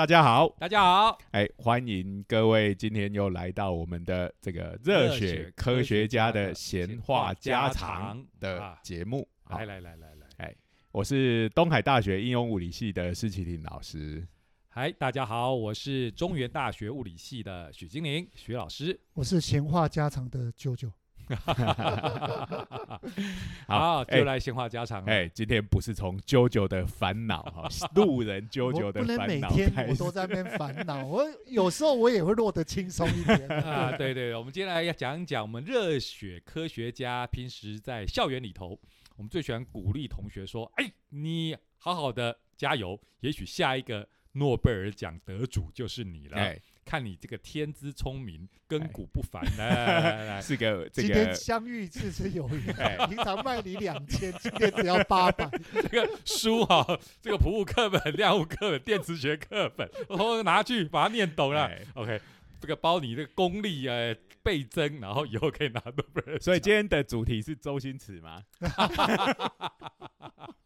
大家好，大家好，哎，欢迎各位今天又来到我们的这个热血科学家的闲话家常的节目。来来来来来，哎，我是东海大学应用物理系的施启廷老师。嗨，大家好，我是中原大学物理系的许金玲许老师。我是闲话家常的啾啾。好，就来闲话家常。哎，今天不是从啾啾的烦恼哈，路人啾啾的烦恼不能每天我都在那边烦恼，我有时候我也会落得轻松一点 啊。对对，我们接下来要讲讲我们热血科学家平时在校园里头，我们最喜欢鼓励同学说：“哎，你好好的加油，也许下一个诺贝尔奖得主就是你了。”看你这个天资聪明，根骨不凡，来是个今天相遇自是有缘，平常卖你两千，今天只要八百。这个书哈，这个普物课本、量物课本、电磁学课本，我拿去把它念懂了。OK，这个包你这个功力呃倍增，然后以后可以拿诺贝尔。所以今天的主题是周星驰吗？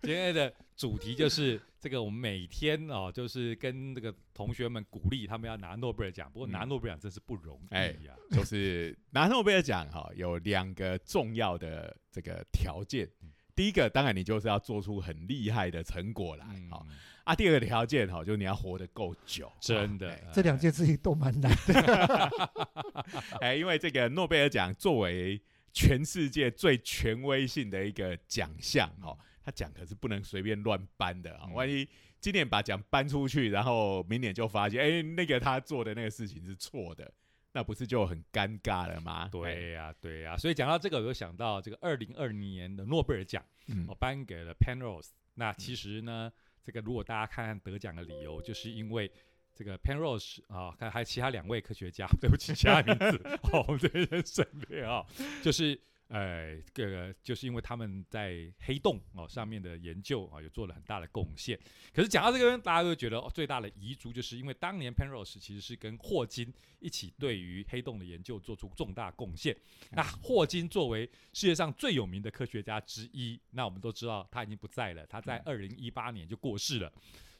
今天的主题就是这个，我们每天哦，就是跟这个同学们鼓励他们要拿诺贝尔奖。不过拿诺贝尔奖真是不容易呀，就是拿诺贝尔奖哈，有两个重要的这个条件。第一个当然你就是要做出很厉害的成果来，好啊。第二个条件哈，就是你要活得够久，真的，这两件事情都蛮难的。哎，因为这个诺贝尔奖作为全世界最权威性的一个奖项，哈。他奖可是不能随便乱颁的啊！万一今年把奖颁出去，然后明年就发现，哎，那个他做的那个事情是错的，那不是就很尴尬了吗？对呀，对呀。所以讲到这个，我就想到这个二零二零年的诺贝尔奖，我颁给了 Penrose。那其实呢，这个如果大家看看得奖的理由，就是因为这个 Penrose 啊，看还有其他两位科学家，对不起，其他名字，哦，我们这边省略啊，就是。呃，这个就是因为他们在黑洞哦上面的研究啊，有做了很大的贡献。可是讲到这个，大家都觉得最大的遗珠，就是因为当年 Penrose 其实是跟霍金一起对于黑洞的研究做出重大贡献。那霍金作为世界上最有名的科学家之一，那我们都知道他已经不在了，他在二零一八年就过世了，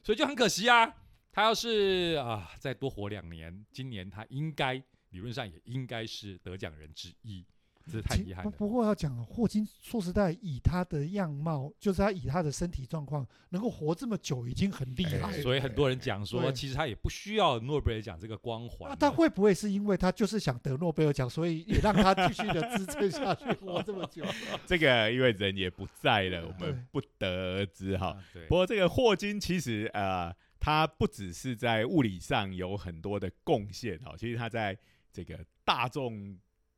所以就很可惜啊。他要是啊再多活两年，今年他应该理论上也应该是得奖人之一。这是太遗憾了。不过要讲霍金，说实在，以他的样貌，就是他以他的身体状况，能够活这么久，已经很厉害。所以很多人讲说，其实他也不需要诺贝尔奖这个光环。那他会不会是因为他就是想得诺贝尔奖，所以也让他继续的支撑下去，活这么久？这个因为人也不在了，我们不得而知哈。不过这个霍金其实呃，他不只是在物理上有很多的贡献哈，其实他在这个大众。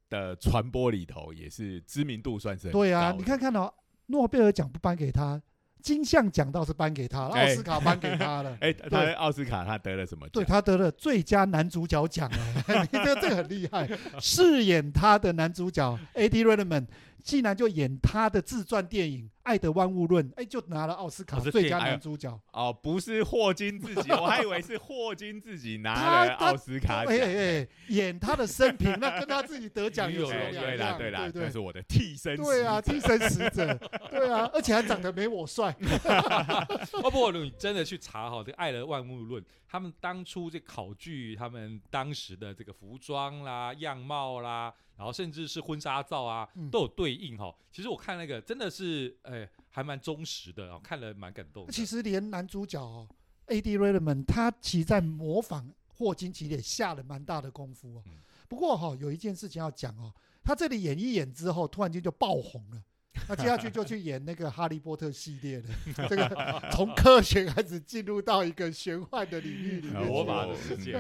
的传播里头也是知名度算是对啊，你看看哦，诺贝尔奖不颁给他，金像奖倒是颁给他，奥斯卡颁给他了。哎，他奥斯卡他得了什么？对他得了最佳男主角奖啊！这个这个很厉害，饰演他的男主角 A. D. Redman。竟然就演他的自传电影《爱的万物论》，哎，就拿了奥斯卡最佳男主角。哦，不是霍金自己，我还以为是霍金自己拿了奥斯卡奖。哎哎，演他的生平，那跟他自己得奖有什么 两样？对啦对啦，那是我的替身。对啊，替身使者。对啊，而且还长得没我帅。哦不，你真的去查哈，这个《爱的万物论》，他们当初这考据他们当时的这个服装啦、样貌啦。然后甚至是婚纱照啊，都有对应哈。其实我看那个真的是，哎，还蛮忠实的啊，看了蛮感动。其实连男主角 A.D. Redman，他其实在模仿霍金，其实也下了蛮大的功夫哦。不过哈，有一件事情要讲哦，他这里演一演之后，突然间就爆红了。那接下去就去演那个《哈利波特》系列的，这个从科学开始进入到一个玄幻的领域里面，魔法的世界。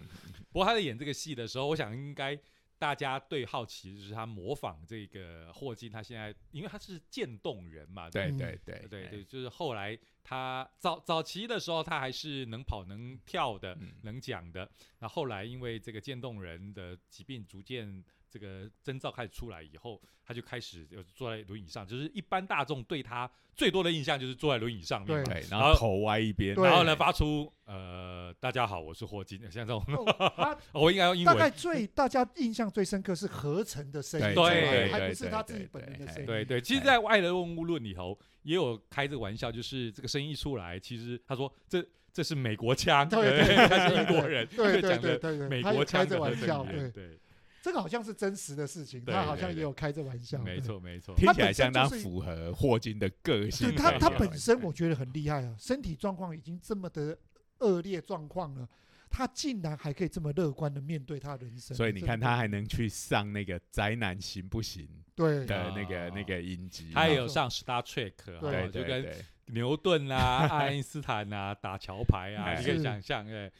不过他在演这个戏的时候，我想应该。大家最好奇就是他模仿这个霍金，他现在因为他是渐冻人嘛，对对对对对，就是后来他早早期的时候，他还是能跑能跳的，能讲的。那后来因为这个渐冻人的疾病逐渐。这个征兆开始出来以后，他就开始就坐在轮椅上，就是一般大众对他最多的印象就是坐在轮椅上面，对，然后头歪一边，然后呢发出呃大家好，我是霍金，像这种，我应该用英文。大概最大家印象最深刻是合成的声音，对，还不是他自己本人的声音。对对，其实，在《爱的万物论》里头也有开这个玩笑，就是这个声音一出来，其实他说这。这是美国腔，对对对 他是英国人，对对就讲的对对对，美国腔的这玩笑，对对，对，这个好像是真实的事情，对他好像也有开这玩笑，对。没错没错，听起来本身相当符合霍金的个性。他，他本身我觉得很厉害啊，身体状况已经这么的恶劣状况了，他竟然还可以这么乐观的面对他人生。所以你看，他还能去上那个宅男行不行对。的那个啊那个影集，他也有上 Star Trek，对。就跟牛顿啊、爱因斯坦啊打桥牌啊，哎。你可以想象，哎，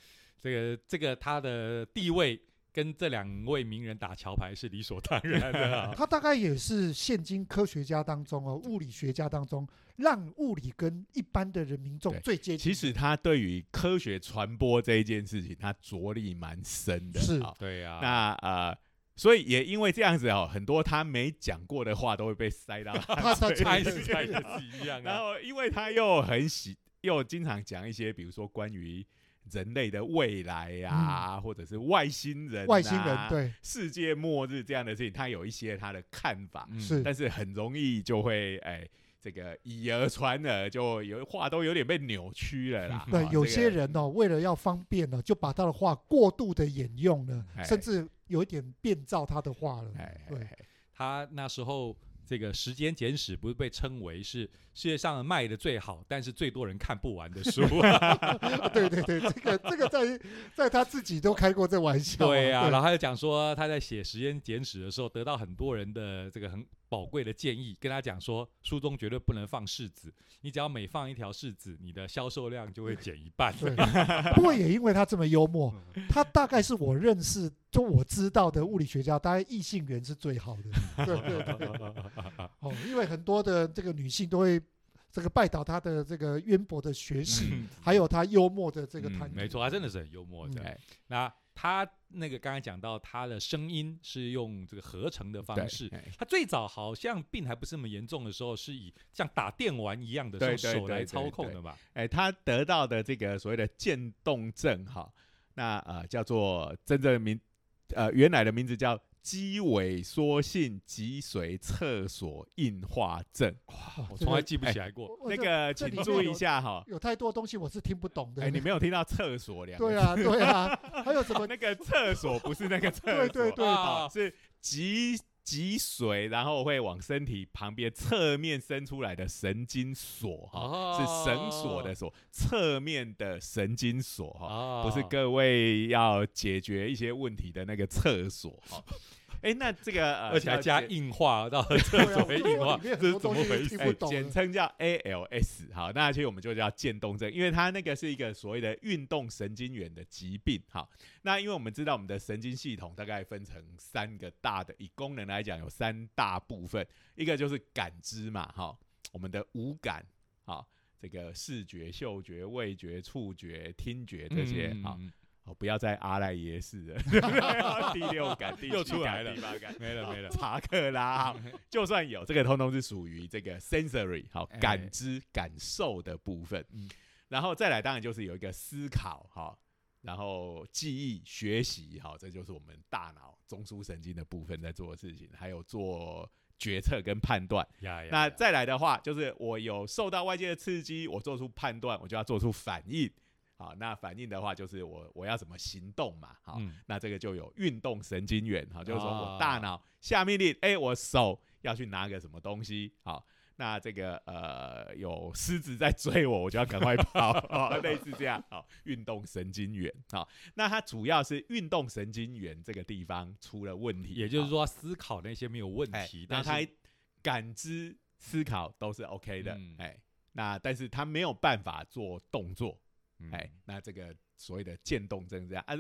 这个这个他的地位跟这两位名人打桥牌是理所当然的啊。他大概也是现今科学家当中哦，物理学家当中，让物理跟一般的人民众最接近。其实他对于科学传播这一件事情，他着力蛮深的。是好对呀，那呃，所以也因为这样子哦，很多他没讲过的话都会被塞到他 他嘴里一样然啊。后因为他又很喜，又经常讲一些，比如说关于人类的未来呀、或者是外星人、嗯外星人，对世界末日这样的事情，他有一些他的看法，嗯是但是很容易就会哎。这个以讹传讹，就有话都有点被扭曲了啦。对哦，有些人哦，为了要方便呢，就把他的话过度的引用了，哎甚至有一点变造他的话了。哎，对哎他那时候这个《时间简史》不是被称为是世界上卖的最好，但是最多人看不完的书。对对对，这个这个在在他自己都开过这玩笑啊。对呀、对然后他就讲说他在写《时间简史》的时候，得到很多人的这个很宝贵的建议，跟他讲说，书中绝对不能放柿子，你只要每放一条柿子，你的销售量就会减一半。对，不过也因为他这么幽默，他大概是我认识就我知道的物理学家，大概异性缘是最好的。对对对，哦，因为很多的这个女性都会这个拜倒他的这个渊博的学识，嗯还有他幽默的这个嗯谈吐。没错，他真的是很幽默的。嗯哎那他那个刚才讲到他的声音是用这个合成的方式，哎他最早好像病还不是那么严重的时候，是以像打电玩一样的对用对对对手来操控的嘛。哎，他得到的这个所谓的渐冻症，哈，那呃叫做真正的名，呃原来的名字叫肌萎缩性脊髓侧索硬化症。哇我从来记不起来过。那个这请注意一下哈，有太多东西我是听不懂的。哎，你没有听到厕所两个字？对啊，对啊，还有什么？那个厕所不是那个厕所，对对对好是脊脊髓，然后会往身体旁边侧面伸出来的神经锁哈，哦是绳索的锁，侧面的神经锁哈。啊不是各位要解决一些问题的那个厕所哈。哎、那这个呃，而且还加硬化到厕 对啊所会硬化，这是怎么回事？简称叫 ALS。好，那其实我们就叫渐冻症，因为它那个是一个所谓的运动神经元的疾病。好，那因为我们知道我们的神经系统大概分成三个大的，以功能来讲有三大部分，一个就是感知嘛，哈，我们的五感，好，这个视觉、嗅觉、味觉、触觉、听觉这些，好。嗯哦，不要再阿赖耶识了，第六感、第来了第八感，没了没了。查克拉，就算有这个，通通是属于这个 sensory 好哎感知、感受的部分。嗯然后再来，当然就是有一个思考哈，然后记忆、学习哈，这就是我们大脑中枢神经的部分在做的事情，还有做决策跟判断。那再来的话，就是我有受到外界的刺激，我做出判断，我就要做出反应。好，那反应的话，就是我我要怎么行动嘛？好，嗯那这个就有运动神经元，好，就是说我啊大脑下命令，哎、我手要去拿个什么东西，好，那这个呃有狮子在追我，我就要赶快跑，哦，类似这样，好，运动神经元，好，那它主要是运动神经元这个地方出了问题，也就是说思考那些没有问哎题，那但是它感知、思考都是 OK 的，嗯。哎、那但是他没有办法做动作，嗯哎、那这个所谓的渐冻症这样啊，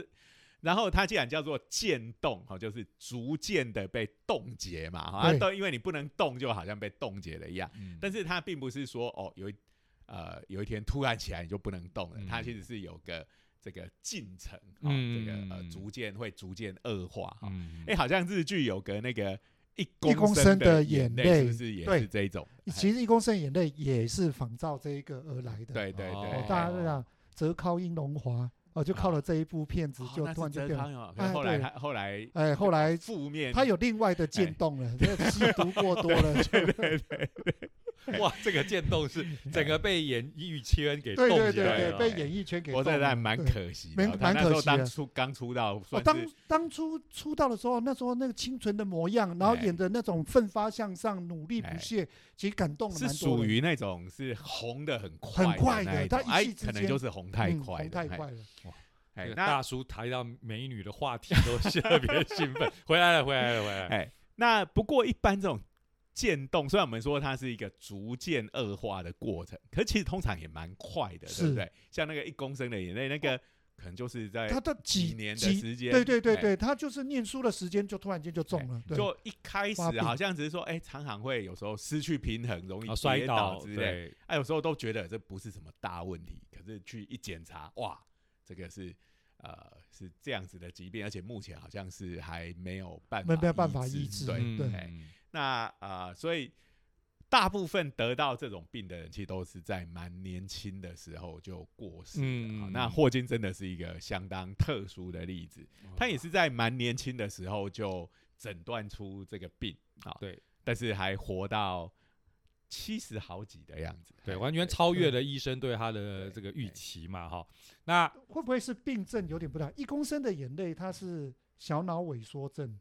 然后它既然叫做渐冻，哈，就是逐渐的被冻结嘛，哈，对都因为你不能动，就好像被冻结了一样。嗯但是它并不是说哦，有一呃有一天突然起来你就不能动了，嗯它其实是有个这个进程，哈、嗯这个呃逐渐会逐渐恶化，哈、嗯哎、好像日剧有个那个一一公升升的眼眼泪是不是也是这一种？其实一公升眼泪也是仿照这一个而来的。对对对，大家都讲泽靠英龙华，哦，就靠了这一部片子，就突然就变了。是泽康哦，可哎后来对。后来哎，后来负面。他有另外的渐冻了，这个吸毒过多了，就对对对，哇，这个渐冻是整个被演艺圈给对冻对对对，起来了。被演艺圈给我动了这还蛮可惜的蛮可惜的初刚出道，我当当初出道的时候，那时候那个清纯的模样，然后哎演的那种奋发向上、努力不哎懈，其实感动了是蛮多的。属于那种是红的很快很快的的他一那一种哎，夕之能就是红太嗯快红太快了。哎那大叔谈到美女的话题都特别兴奋。回来了，回来了，回来了。哎，那不过一般这种渐冻，虽然我们说它是一个逐渐恶化的过程，可是其实通常也蛮快的，对不对？像那个一公升的眼泪，那个可能就是在他的几几年的几时间，对对对哎对，他就是念书的时间就突然间就中了，就一开始好像只是说，哎、常常会有时候失去平衡，容易啊，摔倒之类，对，哎、有时候都觉得这不是什么大问题，可是去一检查，哇，这个是呃是这样子的疾病，而且目前好像是还没有办法没没有办法医医治对，那呃，所以大部分得到这种病的人，其实都是在蛮年轻的时候就过世的。嗯那霍金真的是一个相当特殊的例子，他也是在蛮年轻的时候就诊断出这个病啊，对但是还活到七十好几的样子，对，哎完全超越了医生对他的这个预期嘛，哈。那会不会是病症有点不太？一公升的眼泪，它是小脑萎缩症，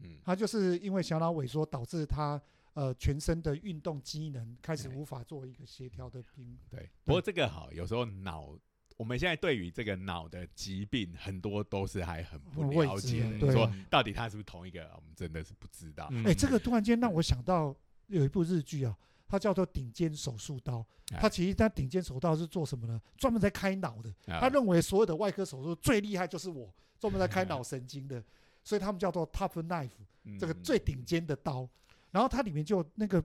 嗯，他就是因为小脑萎缩导致他呃全身的运动机能开始无法做一个协调的平。对。不过这个好，有时候脑。我们现在对于这个脑的疾病，很多都是还很不了解说到底它是不是同一个，我们真的是不知道。嗯哎、这个突然间让我想到有一部日剧啊，它叫做《顶尖手术刀》。哎它其实它顶尖手术刀是做什么呢？专门在开脑的。啊他认为所有的外科手术最厉害就是我，专门在开 脑神经的，所以他们叫做 Top Knife，这个嗯最顶尖的刀。然后它里面就那个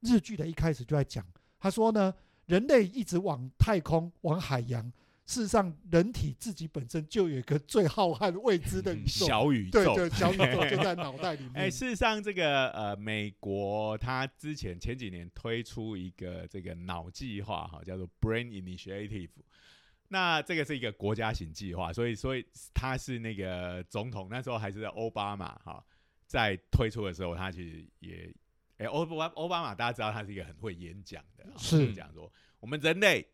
日剧的一开始就在讲，他说呢，人类一直往太空、往海洋，事实上人体自己本身就有一个最浩瀚未知的 宇宙，小宇宙，对对，小宇宙就在脑袋里面。哎、事实上，这个呃，美国它之前前几年推出一个这个脑计划，哈，叫做 Brain Initiative。那这个是一个国家型计划，所以所以他是那个总统那时候还是奥巴马哈，在推出的时候，他其实也，哎、奥巴奥巴马大家知道他是一个很会演讲的，哈是就讲说我们人类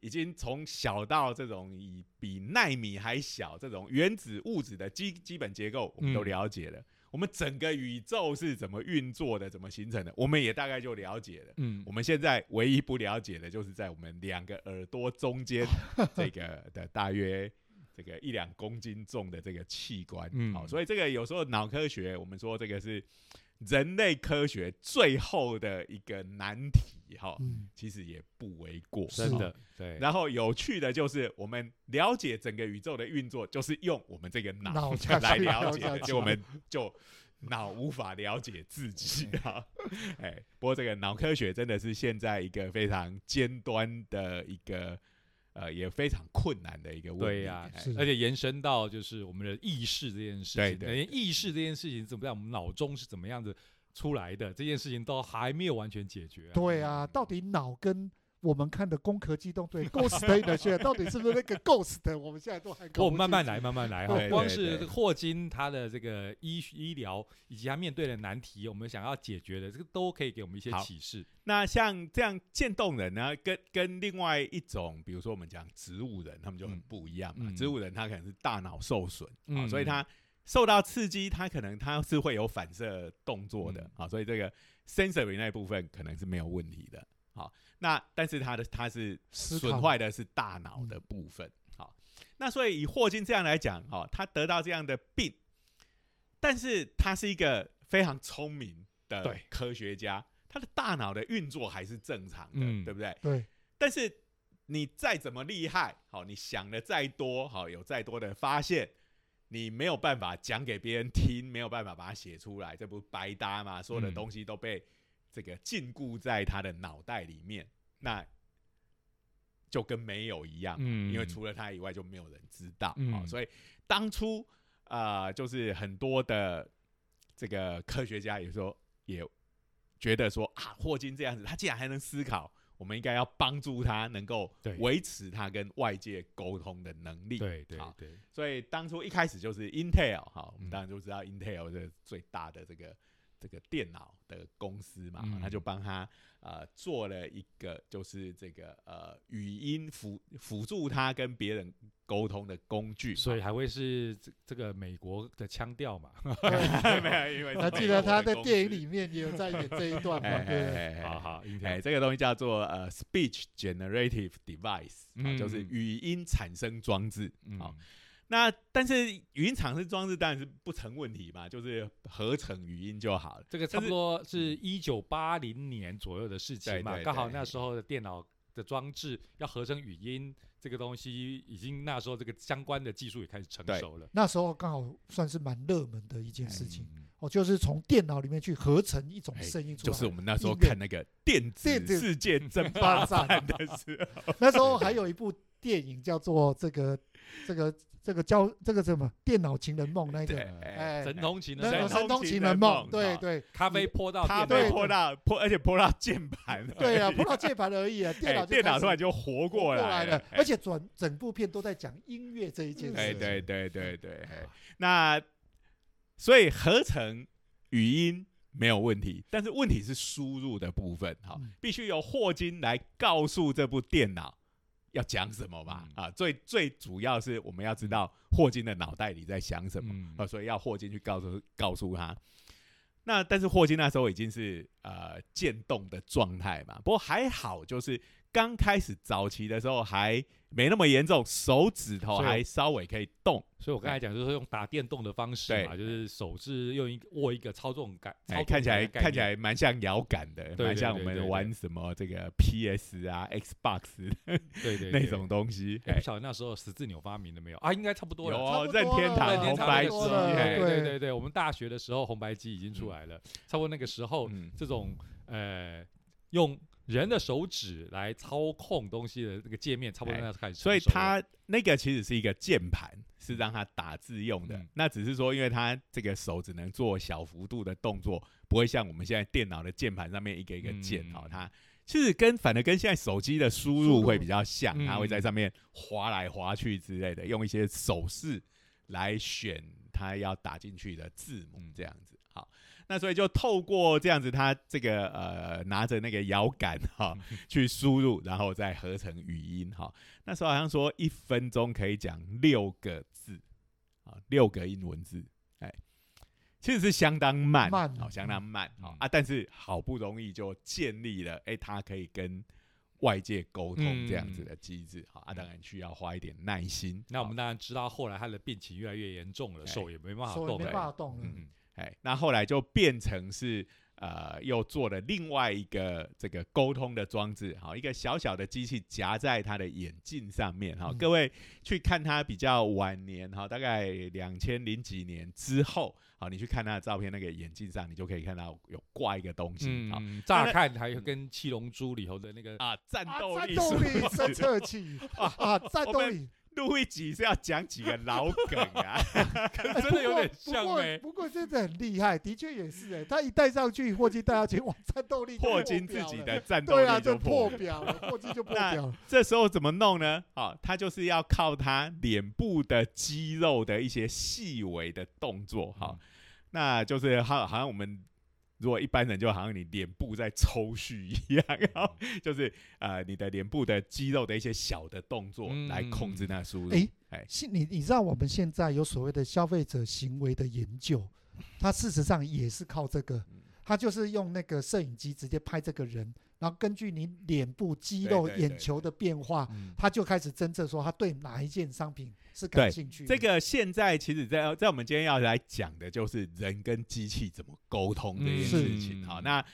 已经从小到这种以比纳米还小这种原子物质的基基本结构，我们都嗯了解了。我们整个宇宙是怎么运作的，怎么形成的，我们也大概就了解了。嗯我们现在唯一不了解的，就是在我们两个耳朵中间这个 的大约这个一两公斤重的这个器官。嗯好，所以这个有时候脑科学，我们说这个是人类科学最后的一个难题。哈，嗯，其实也不为过。是真的对，然后有趣的就是，我们了解整个宇宙的运作，就是用我们这个脑 来了解就我们就脑无法了解自己啊。哎，不过这个脑科学真的是现在一个非常尖端的一个呃，也非常困难的一个问题。对呀而且延伸到就是我们的意识这件事情，对意识这件事情怎么在我们脑中是怎么样子出来的，这件事情都还没有完全解决、啊。对啊，到底脑跟我们看的《攻壳机动队》Ghost in 到底是不是那个 Ghost？我们现在都还搞不清楚我们慢慢来，慢慢来哈。光是霍金他的这个医医疗以及他面对的难题，我们想要解决的，这个都可以给我们一些好启示。那像这样渐冻人呢，跟跟另外一种，比如说我们讲植物人，他们就很嗯不一样嘛。嗯植物人他可能是大脑受损，啊，嗯所以他受到刺激，他可能他是会有反射动作的嗯，啊，所以这个 sensory 那一部分可能是没有问题的。好，那但是他的他是损坏的是大脑的部分。好，那所以以霍金这样来讲，哈，他得到这样的病，但是他是一个非常聪明的科学家，他的大脑的运作还是正常的，嗯对不对？对，但是你再怎么厉害，好，你想的再多，好，有再多的发现，你没有办法讲给别人听，没有办法把它写出来，这不白搭吗？所有的嗯东西都被这个禁锢在他的脑袋里面，那就跟没有一样，嗯。因为除了他以外就没有人知道，嗯。好，所以当初呃，就是很多的这个科学家有时候也觉得说啊，霍金这样子，他竟然还能思考，我们应该要帮助他能够维持他跟外界沟通的能力。对对对，所以当初一开始就是 Intel 哈，我们嗯。当然就知道 Intel 是最大的这个这这个电脑的公司嘛，嗯。他就帮他呃做了一个就是这个呃语音辅辅助他跟别人沟通的工具，所以还会是这这个美国的腔调嘛？对没有，因为他记得他在电影里面也有在演这一段嘛？哎对。好好，英哎，这个东西叫做呃 speech generative device，、啊、就是嗯语音产生装置。嗯。好、那但是语音产生装置当然是不成问题嘛，就是合成语音就好了。这个差不多是一九八零年左右的事情嘛，刚好那时候的电脑的装置要合成语音，这个东西已经那时候这个相关的技术也开始成熟了。那时候刚好算是蛮热门的一件事情嗯哦，就是从电脑里面去合成一种哎声音出来。就是我们那时候看那个电电子子世界 争霸战的时候，那时候还有一部电影叫做这个这个这个叫这个什么电脑情人梦那个，哎哎，神通勤那的神通情人人梦，对对。咖啡泼到咖啡泼到泼，而且泼到键盘，对啊，泼到键盘而已啊，电脑电脑突然就活过过来了，哎而且整整部片都在讲音乐这一件事。对对对对，哎。那所以合成语音没有问题，但是问题是输入的部分，哈、嗯。必须由霍金来告诉这部电脑要讲什么吧，嗯。啊，最最主要是我们要知道霍金的脑袋里在想什么，嗯。啊，所以要霍金去告诉告诉他。那但是霍金那时候已经是呃渐冻的状态嘛，不过还好，就是刚开始早期的时候还没那么严重，手指头还稍微可以动。所以我刚才讲就是用打电动的方式嘛，就是手是用一个握一个操纵感，操哎，纵看起来看起念来蛮像摇杆的，对蛮像我们玩什么这个 PS 啊、Xbox 对对 那对种东西。不晓得那时候十字钮发明了没有？啊？应该差不多了。有哦，差不多任天堂任天红白机，对。对对我们大学的时候红白机已经出来了，差不多那个时候，嗯。这种呃用人的手指来操控东西的那个界面，差不多哎那开始所。以它那个其实是一个键盘，是让它打字用的。嗯那只是说，因为它这个手只能做小幅度的动作，不会像我们现在电脑的键盘上面一个一个键嗯哦，它其实跟反而跟现在手机的输输入入会比较像，嗯它会在上面滑来滑去之类的，用一些手势来选它要打进去的字母嗯，这样子。好，那所以就透过这样子，他这个呃拿着那个摇杆哈、去输入，然后再合成语音哈、那时候好像说一分钟可以讲六个字啊，六个英文字，哎，其实是相当慢，慢好、相当慢嗯好、啊，但是好不容易就建立了，哎，他可以跟外界沟通嗯这样子的机制，好、啊，当然需要花一点耐心。那我们当然知道，后来他的病情越来越严重了，哎手也没办法手也没。办法动了。嗯哎，那后来就变成是呃，又做了另外一个这个沟通的装置，好，一个小小的机器夹在他的眼镜上面，哈、嗯。各位去看他比较晚年，哈，大概两千零几年之后，好，你去看他的照片，那个眼镜上你就可以看到有挂一个东西，好、嗯，乍看还有跟《七龙珠》里头的那个啊，战啊，斗力战斗力数侦测器 啊，战斗力录一集是要讲几个老梗啊，哎真的有点像欸。不过真的很厉害，的确也是哎，他一戴上去，霍金戴上去，哇，战斗力就霍金自己的战斗力就就破破表了，霍金就破表了。这时候怎么弄呢？好、他就是要靠他脸部的肌肉的一些细微的动作，好、嗯。那就是好，好像我们如果一般人就好像你脸部在抽搐一样，然后就是呃你的脸部的肌肉的一些小的动作嗯来控制那输入。诶哎现你你知道我们现在有所谓的消费者行为的研究，它事实上也是靠这个，嗯它就是用那个摄影机直接拍这个人，然后根据你脸部肌肉、眼球的变化，嗯它就开始侦测说他对哪一件商品是感对兴趣的。这个现在其实在，在我们今天要来讲的就是人跟机器怎么沟通这件事情。嗯好，那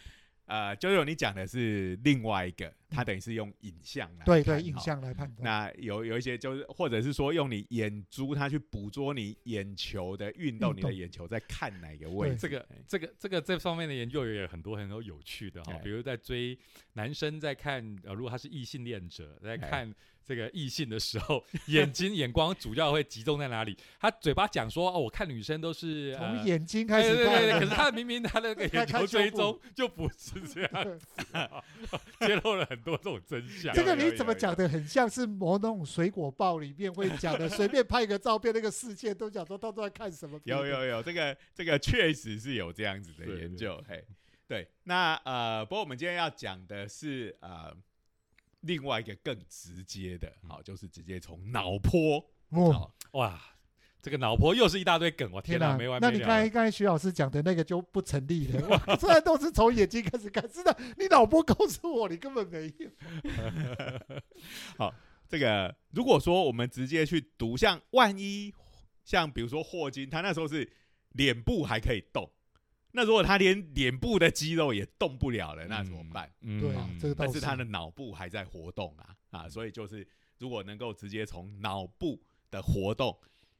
呃，就有你讲的是另外一个，它等于是用影像来对对，影像来判断。那有有一些就是，或者是说用你眼珠它去捕捉你眼球的运动，你的眼球在看哪个位置？这个哎。这个这个这方面的研究也有很多很多有趣的哈哎，比如在追男生在看呃，如果他是异性恋者在哎。看这个异性的时候，眼睛眼光主要会集中在哪里？他嘴巴讲说哦，我看女生都是从呃眼睛开始看，对对对对，可是他明明他那个 眼球追踪就不是这样，揭露了很多这种真相。这个你怎么讲的很像是某种水果报里面会讲的，随便拍一个照片，那个世界都讲说他都在看什么有有有，这个这个确实是有这样子的研究，嘿，对。那呃，不过我们今天要讲的是呃另外一个更直接的，好、就是直接从脑波，哦，哇，这个脑波又是一大堆梗，我天哪，哪没了！那你刚才。刚才徐老师讲的那个就不成立了。哇虽然都是从眼睛开始看，真的，你脑波告诉我你根本没有。好这个如果说我们直接去读，像万一像比如说霍金，他那时候是脸部还可以动，那如果他连脸部的肌肉也动不了了，那怎么办？嗯对啊这个倒但是他的脑部还在活动啊啊，所以就是如果能够直接从脑部的活动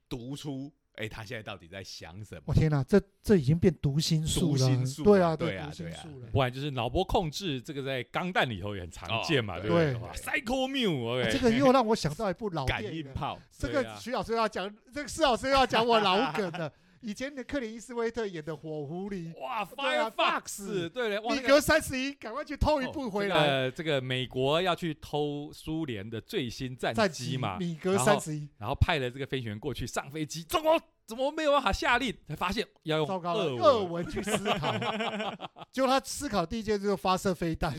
读出，哎、他现在到底在想什么我？天哪，这这已经变读心术了读心。术对啊，了对啊对啊。不然就是脑波控制，这个在钢弹里头也很常见嘛，哦对不对？Psycho Muse，这个又让我想到一部老感电影感。应炮，这个徐老师要讲，这个施老师又要讲我老梗了。以前的克林伊斯威特演的《火狐狸》，哇 对啊，Firefox，对了，米格三十一，赶快去偷一部回来。呃，这个美国要去偷苏联的最新战战机嘛，米格三十一，然后派了这个飞行员过去上飞机，中国怎么没有办法下令？才发现要用糟糕了，俄俄文，去思考，就他思考第一件就是发射飞弹。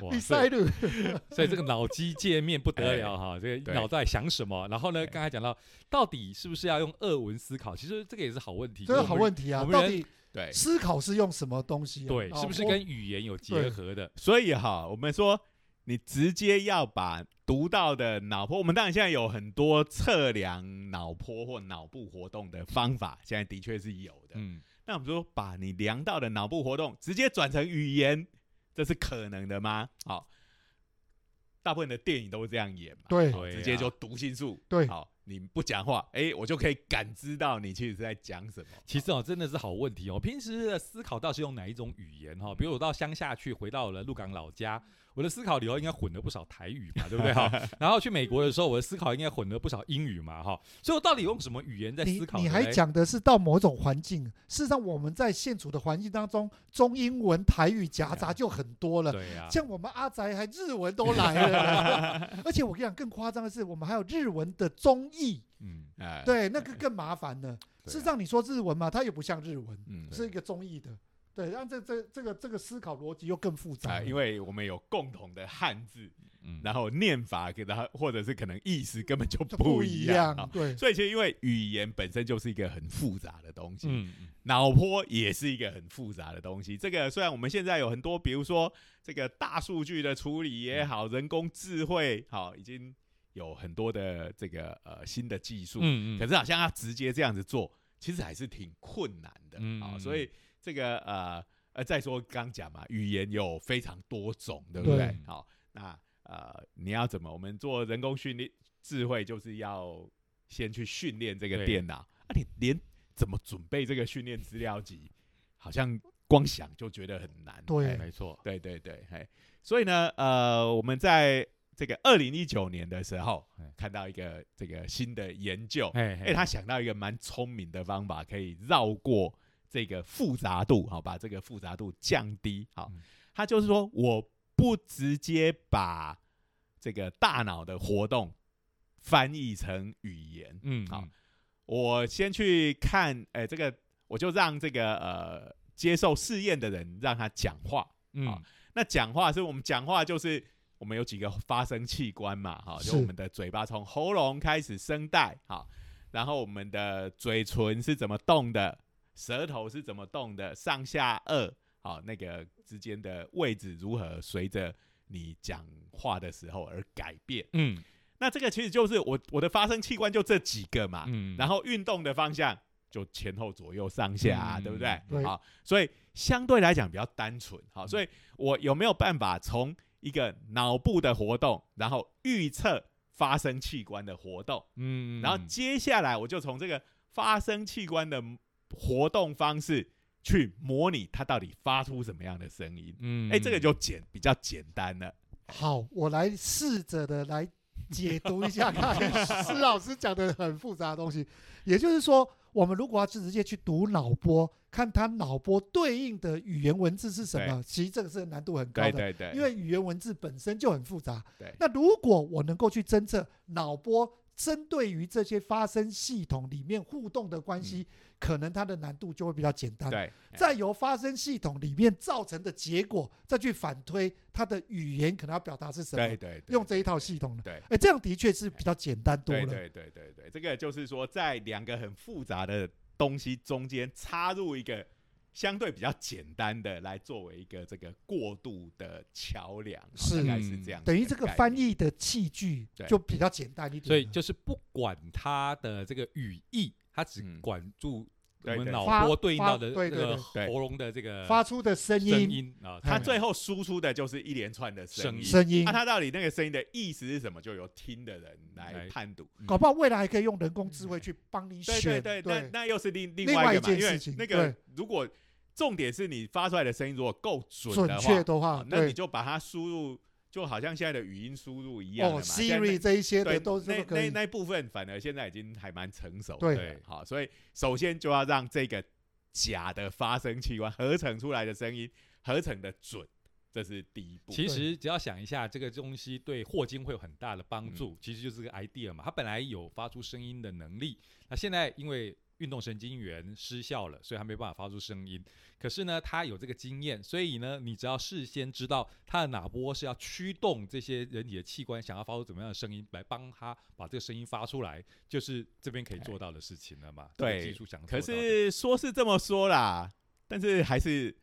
哇比赛路，所以这个脑机界面不得了哎哈，这个对脑袋想什么？然后呢，对刚才讲到到底是不是要用俄文思考？其实这个也是好问题，这是就是我们好问题啊我！们人到底对，思考是用什么东西啊？对，哦是不是跟语言有结合的？所以哈，我们说你直接要把读到的脑波，我们当然现在有很多测量脑波或脑部活动的方法，现在的确是有的。嗯，那我们说把你量到的脑部活动直接转成语言，这是可能的吗？好，大部分的电影都是这样演嘛，对直接就读心术。对好，你不讲话，哎，我就可以感知到你其实是在讲什么。其实哦，真的是好问题哦。平时的思考到底是用哪一种语言哈？比如我到乡下去，回到了鹿港老家，我的思考里头应该混了不少台语嘛，对不对哈？然后去美国的时候，我的思考应该混了不少英语嘛哈。所以我到底用什么语言在思考你？你还讲的是到某种环境，事实上我们在现处的环境当中，中英文、台语夹杂就很多了。对呀、像我们阿宅还日文都来了，而且我跟你讲，更夸张的是，我们还有日文的中译，嗯，哎，对，那个更麻烦了。事实上，你说日文嘛，它也不像日文，嗯，是一个中译的，对，让这这这个这个思考逻辑又更复杂啊，因为我们有共同的汉字，嗯。然后念法跟然后或者是可能意思根本就就不一一样啊。对，所以其实因为语言本身就是一个很复杂的东西，脑波也是一个很复杂的东西。这个虽然我们现在有很多，比如说这个大数据的处理也好，人工智慧好，已经有很多的这个呃新的技术，嗯可是好像要直接这样子做，其实还是挺困难的啊、嗯嗯所以这个呃呃，再说刚讲嘛，语言有非常多种，对不对对？好，那呃，你要怎么？我们做人工训练智慧，就是要先去训练这个电脑。啊，你连怎么准备这个训练资料集，好像光想就觉得很难。对哎没错，对对对，嘿，所以呢，呃，我们在这个二零一九年的时候哎，看到一个这个新的研究，哎哎、他想到一个蛮聪明的方法，可以绕过这个复杂度，好，把这个复杂度降低。好。嗯，他就是说，我不直接把这个大脑的活动翻译成语言，嗯好。我先去看，哎、这个我就让这个呃接受试验的人让他讲话。嗯。好。那讲话是我们讲话就是我们有几个发声器官嘛，哈，就我们的嘴巴从喉咙开始声带，好，然后我们的嘴唇是怎么动的，舌头是怎么动的，上下颚，好，那个之间的位置如何随着你讲话的时候而改变。嗯那这个其实就是我我的发声器官就这几个嘛，嗯，然后运动的方向就前后左右上下、啊，嗯对不对？对好，所以相对来讲比较单纯。好，嗯所以我有没有办法从一个脑部的活动，然后预测发生器官的活动，嗯，然后接下来我就从这个发生器官的活动方式去模拟它到底发出什么样的声音。嗯，哎、这个就简比较简单了。好，我来试着的来解读一下，看施老师讲的很复杂的东西。也就是说，我们如果要直接去读脑波，看它脑波对应的语言文字是什么，其实这个是难度很高的，对对对，因为语言文字本身就很复杂。对，那如果我能够去侦测脑波。针对于这些发生系统里面互动的关系，可能它的难度就会比较简单。对，再由发生系统里面造成的结果，再去反推它的语言可能要表达是什么。对对，用这一套系统的。对，哎，这样的确是比较简单多了。对对对对，这个就是说，在两个很复杂的东西中间插入一个。相对比较简单的来作为一个这个过渡的桥梁，是该是这样。等于这个翻译的器具就比较简单一点。所以就是不管它的这个语义，它只管住。我们脑波对应到的这个喉咙的这个发出的声音啊，它最后输出的就是一连串的声音。声音，那它到底那个声音的意思是什么？就由听的人来判读。搞不好未来还可以用人工智慧去帮你选。对对对，那那又是另另外一件事情。那个如果重点是你发出来的声音如果够准的话，那你就把它输入。就好像现在的语音输入一样的嘛，Siri 这一些的都是那那那部分，反而现在已经还蛮成熟。对，好，所以首先就要让这个假的发声器官合成出来的声音合成的准，这是第一步。其实只要想一下，这个东西对霍金会有很大的帮助，其实就是个 idea 嘛。他本来有发出声音的能力，那现在因为运动神经元失效了，所以他没办法发出声音。可是呢，他有这个经验，所以呢，你只要事先知道他的脑波是要驱动这些人体的器官想要发出怎么样的声音，来帮他把这个声音发出来，就是这边可以做到的事情了嘛？对，技术想。可是说是这么说啦，但是还是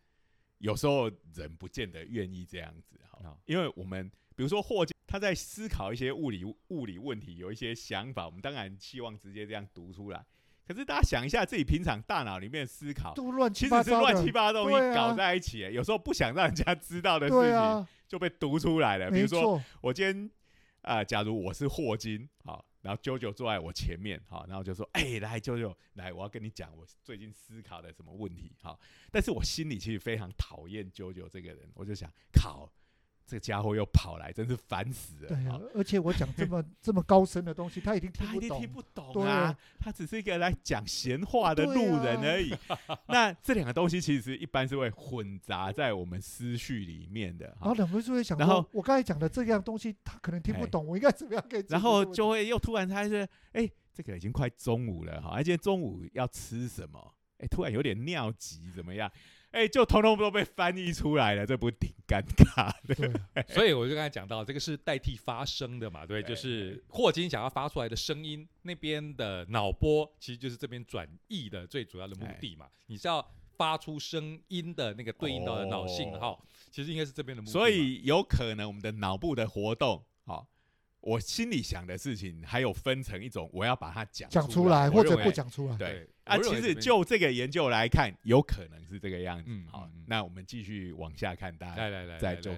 有时候人不见得愿意这样子哈，因为我们比如说霍金他在思考一些物理物理问题，有一些想法，我们当然希望直接这样读出来。可是大家想一下，自己平常大脑里面思考，其实是乱七八糟东西搞在一起。有时候不想让人家知道的事情就被读出来了。比如说，我今天啊，假如我是霍金，好，然后啾啾坐在我前面，好，然后就说：“哎，来，啾啾，来，我要跟你讲我最近思考的什么问题。”好，但是我心里其实非常讨厌啾啾这个人，我就想，靠。这个家伙又跑来，真是烦死了。对啊，而且我讲这么 这么高深的东西，他一定听不懂。听不懂啊，他只是一个来讲闲话的路人而已。那这两个东西其实一般是会混杂在我们思绪里面的。然后两个就会想，然后我刚才讲的这样东西，他可能听不懂，我应该怎么样给？然后就会又突然他是，哎，这个已经快中午了哈，而且中午要吃什么？哎，突然有点尿急，怎么样？哎，就通通都被翻译出来了，这不挺尴尬的？所以我就刚才讲到，这个是代替发声的嘛，对，就是霍金想要发出来的声音，那边的脑波其实就是这边转译的最主要的目的嘛。你是要发出声音的那个对应到的脑信号，其实应该是这边的目的。所以有可能我们的脑部的活动，好。我心里想的事情，还有分成一种，我要把它讲讲出来，或者不讲出来。对啊，其实就这个研究来看，有可能是这个样子。好，那我们继续往下看，大家来来来再做。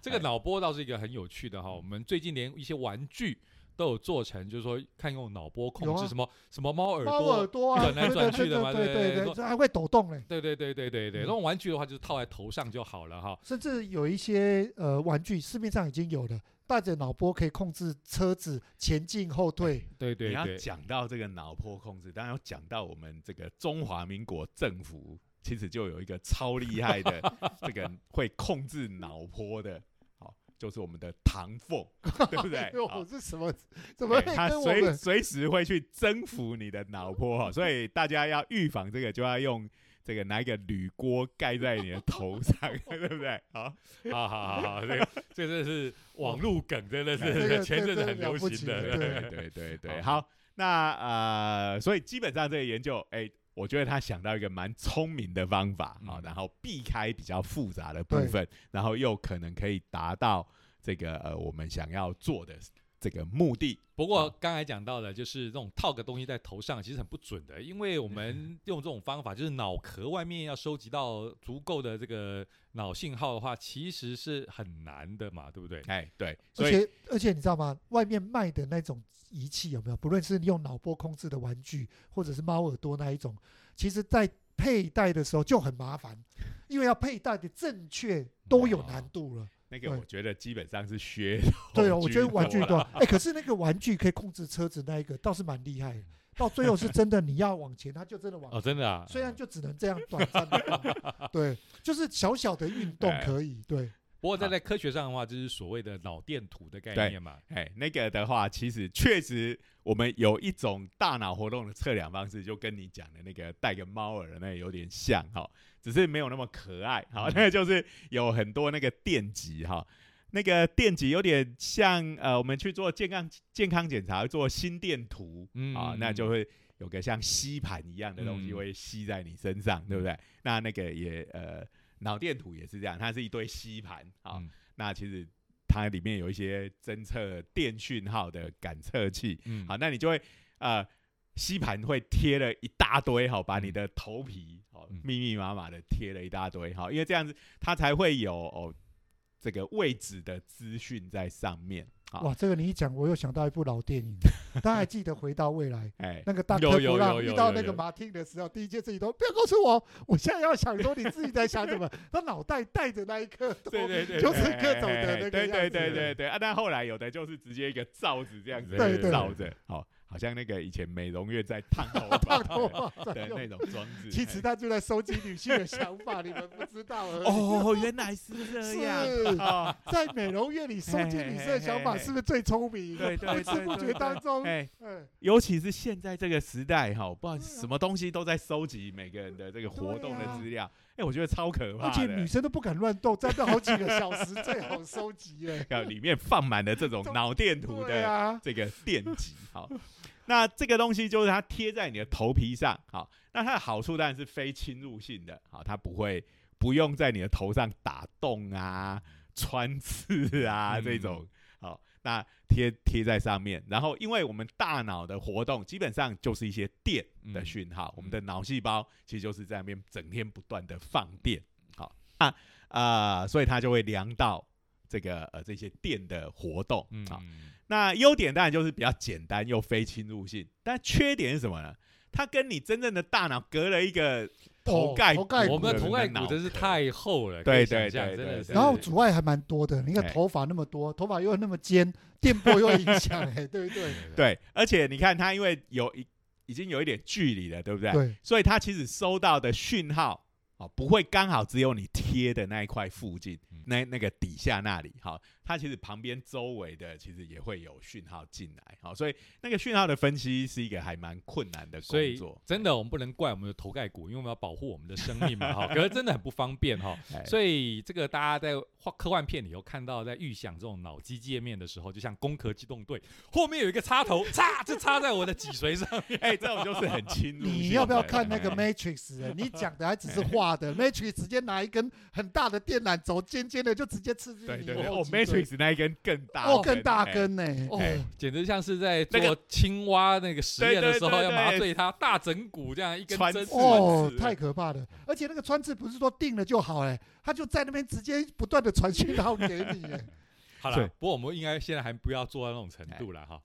这个脑波倒是一个很有趣的哈。我们最近连一些玩具都有做成，就是说看用脑波控制什么什么猫耳朵，猫耳朵转来转去的嘛，对对对，这还会抖动嘞。对对对对对对，那种玩具的话，就是套在头上就好了哈。甚至有一些呃玩具，市面上已经有了。带着脑波可以控制车子前进后退。对对，你要讲到这个脑波控制，当然要讲到我们这个中华民国政府，其实就有一个超厉害的 这个会控制脑波的，好，就是我们的唐凤，对不对？我是什么？怎么？他随随时会去征服你的脑波哈，所以大家要预防这个，就要用。这个拿一个铝锅盖在你的头上，对不对？好，好好好，这个这个是网络梗，真的是前阵子很流行的，对对对对。好，那呃，所以基本上这个研究，哎，我觉得他想到一个蛮聪明的方法啊，然后避开比较复杂的部分，然后又可能可以达到这个呃我们想要做的。这个目的，不过刚才讲到的，就是这种套个东西在头上，其实很不准的，因为我们用这种方法，就是脑壳外面要收集到足够的这个脑信号的话，其实是很难的嘛，对不对？哎，对。而且而且你知道吗？外面卖的那种仪器有没有？不论是用脑波控制的玩具，或者是猫耳朵那一种，其实在佩戴的时候就很麻烦，因为要佩戴的正确都有难度了。那个我觉得基本上是削 对哦，我觉得玩具多对，哎，可是那个玩具可以控制车子那一个倒是蛮厉害的，到最后是真的你要往前，它就真的往哦，真的啊，虽然就只能这样短暂的动，对，就是小小的运动哎可以，对，不过在在科学上的话，就是所谓的脑电图的概念嘛。哎，那个的话，其实确实我们有一种大脑活动的测量方式，就跟你讲的那个戴个猫耳的那个有点像哈，只是没有那么可爱。好，嗯那个就是有很多那个电极哈，那个电极有点像呃，我们去做健康健康检查做心电图嗯啊，那就会有个像吸盘一样的东西嗯会吸在你身上，对不对？那那个也呃，脑电图也是这样，它是一堆吸盘啊。嗯。那其实它里面有一些侦测电讯号的感测器，嗯。好，那你就会呃吸盘会贴了一大堆，好，把你的头皮好嗯。密密麻麻的贴了一大堆，好，因为这样子它才会有哦这个位置的资讯在上面，好，哇，这个你一讲，我又想到一部老电影，大家还记得《回到未来》哎，那个大有有科普让遇到那个马丁的时候，第一件事情都不要告诉我，我现在要想说你自己在想什么，他脑袋带着那一刻，对对对，就是对各种的那个对对对对对啊！但后来有的就是直接一个罩子这样子对对罩着，好，好像那个以前美容院在烫头 烫发头发的。那种装置。其实他就在收集女性的想法，你们不知道而已。哦，原来是这样是哦，在美容院里收集女生的想法，是不是最聪明？对对不知不觉当中，哎，嗯，尤其是现在这个时代哈，不知道对啊什么东西都在收集每个人的这个活动对啊的资料，哎，我觉得超可怕而且女。生都不敢乱动，站那好几个小时，最好收集嘞。要里面放满了这种脑电图的对啊，这个电极，好，那这个东西就是它贴在你的头皮上，好，那它的好处当然是非侵入性的，好，它不会不用在你的头上打洞啊、穿刺啊嗯。这种，好，那贴贴在上面，然后因为我们大脑的活动基本上就是一些电的嗯讯号，我们的脑细胞其实就是在那边整天不断的放电，好，那呃，所以它就会量到这个呃这些电的活动，嗯。好。那优点当然就是比较简单又非侵入性，但缺点是什么呢？它跟你真正的大脑隔了一个头盖骨，头盖骨我们的头盖脑骨真是太厚了，对对对对真的是。然后阻碍还蛮多的。你看哎头发那么多，头发又那么尖，电波又影响，哎，对不对？对，而且你看它因为有一已经有一点距离了，对不对？对，所以它其实收到的讯号哦，不会刚好只有你贴的那一块附近，嗯那那个底下那里，好，它其实旁边周围的其实也会有讯号进来，好，所以那个讯号的分析是一个还蛮困难的所以工作。真的，我们不能怪我们的头盖骨，因为我们要保护我们的生命嘛，哈。可是真的很不方便哈。哎所以这个大家在画科幻片里头看到，在预想这种脑机界面的时候，就像《攻壳机动队》后面有一个插头，插就插在我的脊髓上面。哎、这种就是很侵入。你要不要看那个哎 Matrix？哎你讲的还只是画的，Matrix 直接拿一根很大的电缆轴，尖尖的就直接刺进你对对对，哦后那一根更大哦，更大哎根呢。哦哎，简直像是在做青蛙那个实验的时候要麻对醉它，大整骨这样一根穿针刺哦，太可怕了！而且那个穿刺不是说定了就好，哎，他就在那边直接不断的传讯号给你，哎，好了，不过我们应该现在还不要做到那种程度了哈。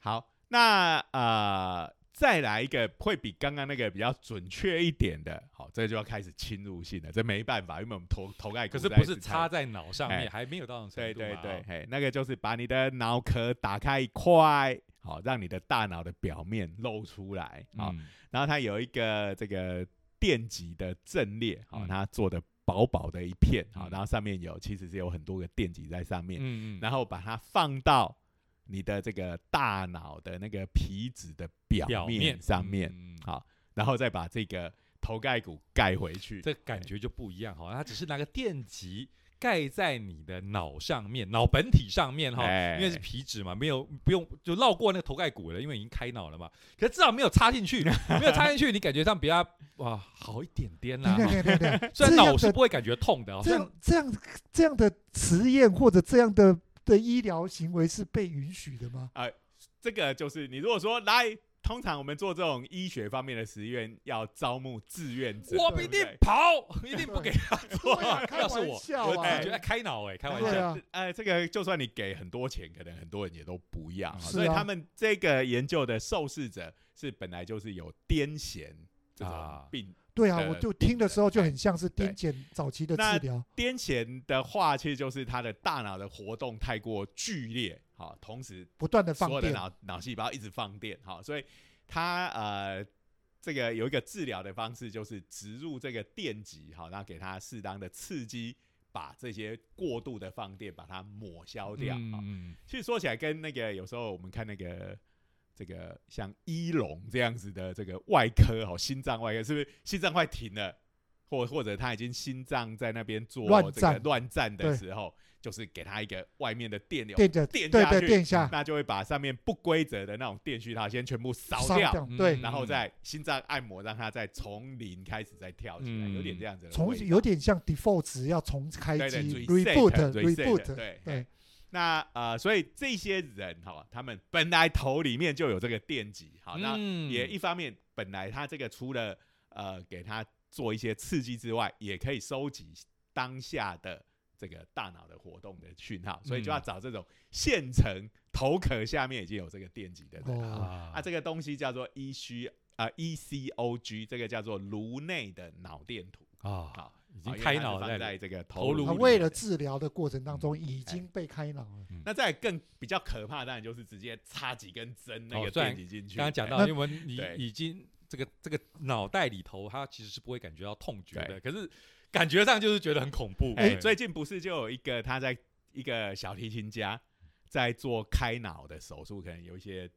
好，那呃，再来一个会比刚刚那个比较准确一点的，好，这个就要开始侵入性了，这没办法，因为我们头头盖骨可是不是插在脑上面，哎。还没有到那种程对度嘛。对对哦，嘿，那个就是把你的脑壳打开一块，好，让你的大脑的表面露出来，好，嗯。然后它有一个这个电极的阵列，好，嗯。它做的薄薄的一片，好，嗯。然后上面有其实是有很多个电极在上面，嗯嗯，然后把它放到你的这个大脑的那个皮质的表面上面，好，然后再把这个头盖骨盖回去，这感觉就不一样哈，它只是拿个电极盖在你的脑上面，脑本体上面哈，哎因为是皮质嘛，没有不用就绕过那个头盖骨了，因为已经开脑了嘛。可是至少没有插进去，没有插进去，你感觉上比较哇好一点点啦。对对对对，虽然脑是不会感觉痛的，这样这样这样的实验或者这样的的医疗行为是被允许的吗？这个就是你如果说来。通常我们做这种医学方面的实验，要招募志愿者。我一定跑，一定不给他做要是我，玩笑啊我只觉得开脑哎，开玩笑。对啊，呃，这个就算你给很多钱，可能很多人也都不要。所以他们这个研究的受试者是本来就是有癫痫这种啊病、对啊，我就病听的时候就很像是癫痫早期的那治疗。癫痫的话，其实就是他的大脑的活动太过剧烈，好，同时不断的放所有的电，脑脑细胞一直放电，好，所以他呃这个有一个治疗的方式，就是植入这个电极，好，然后给他适当的刺激，把这些过度的放电把它抹消掉。啊嗯，其实说起来，跟那个有时候我们看那个这个像医龙这样子的这个外科哦，心脏外科是不是？心脏快停了，或或者他已经心脏在那边做这个乱战乱战的对时候，就是给他一个外面的电流电电下去，对电下。那就会把上面不规则的那种电讯号先全部扫烧掉，嗯。对，然后再心脏按摩，让它再从零开始再跳起来，嗯。有点这样子的从有点像 default 值要重开对对机 reset reboot reset，reboot，对。对，那呃，所以这些人哈，他们本来头里面就有这个电极，好，那嗯也一方面本来他这个除了呃给他做一些刺激之外，也可以收集当下的这个大脑的活动的讯号，所以就要嗯找这种现成头壳下面已经有这个电极的人。哦，啊啊，这个东西叫做 E 虚啊 ECOG，这个叫做颅内的脑电图。啊，好，已经开脑在放在这个头头颅为了治疗的过程当中嗯已经被开脑了，那再更比较可怕，当然就是直接插几根针那个电极进去。哎刚刚讲到，那因为你已经这个这个脑袋里头，它其实是不会感觉到痛觉的，可是感觉上就是觉得很恐怖。哎、最近不是就有一个他在一个小提琴家在做开脑的手术，可能有一些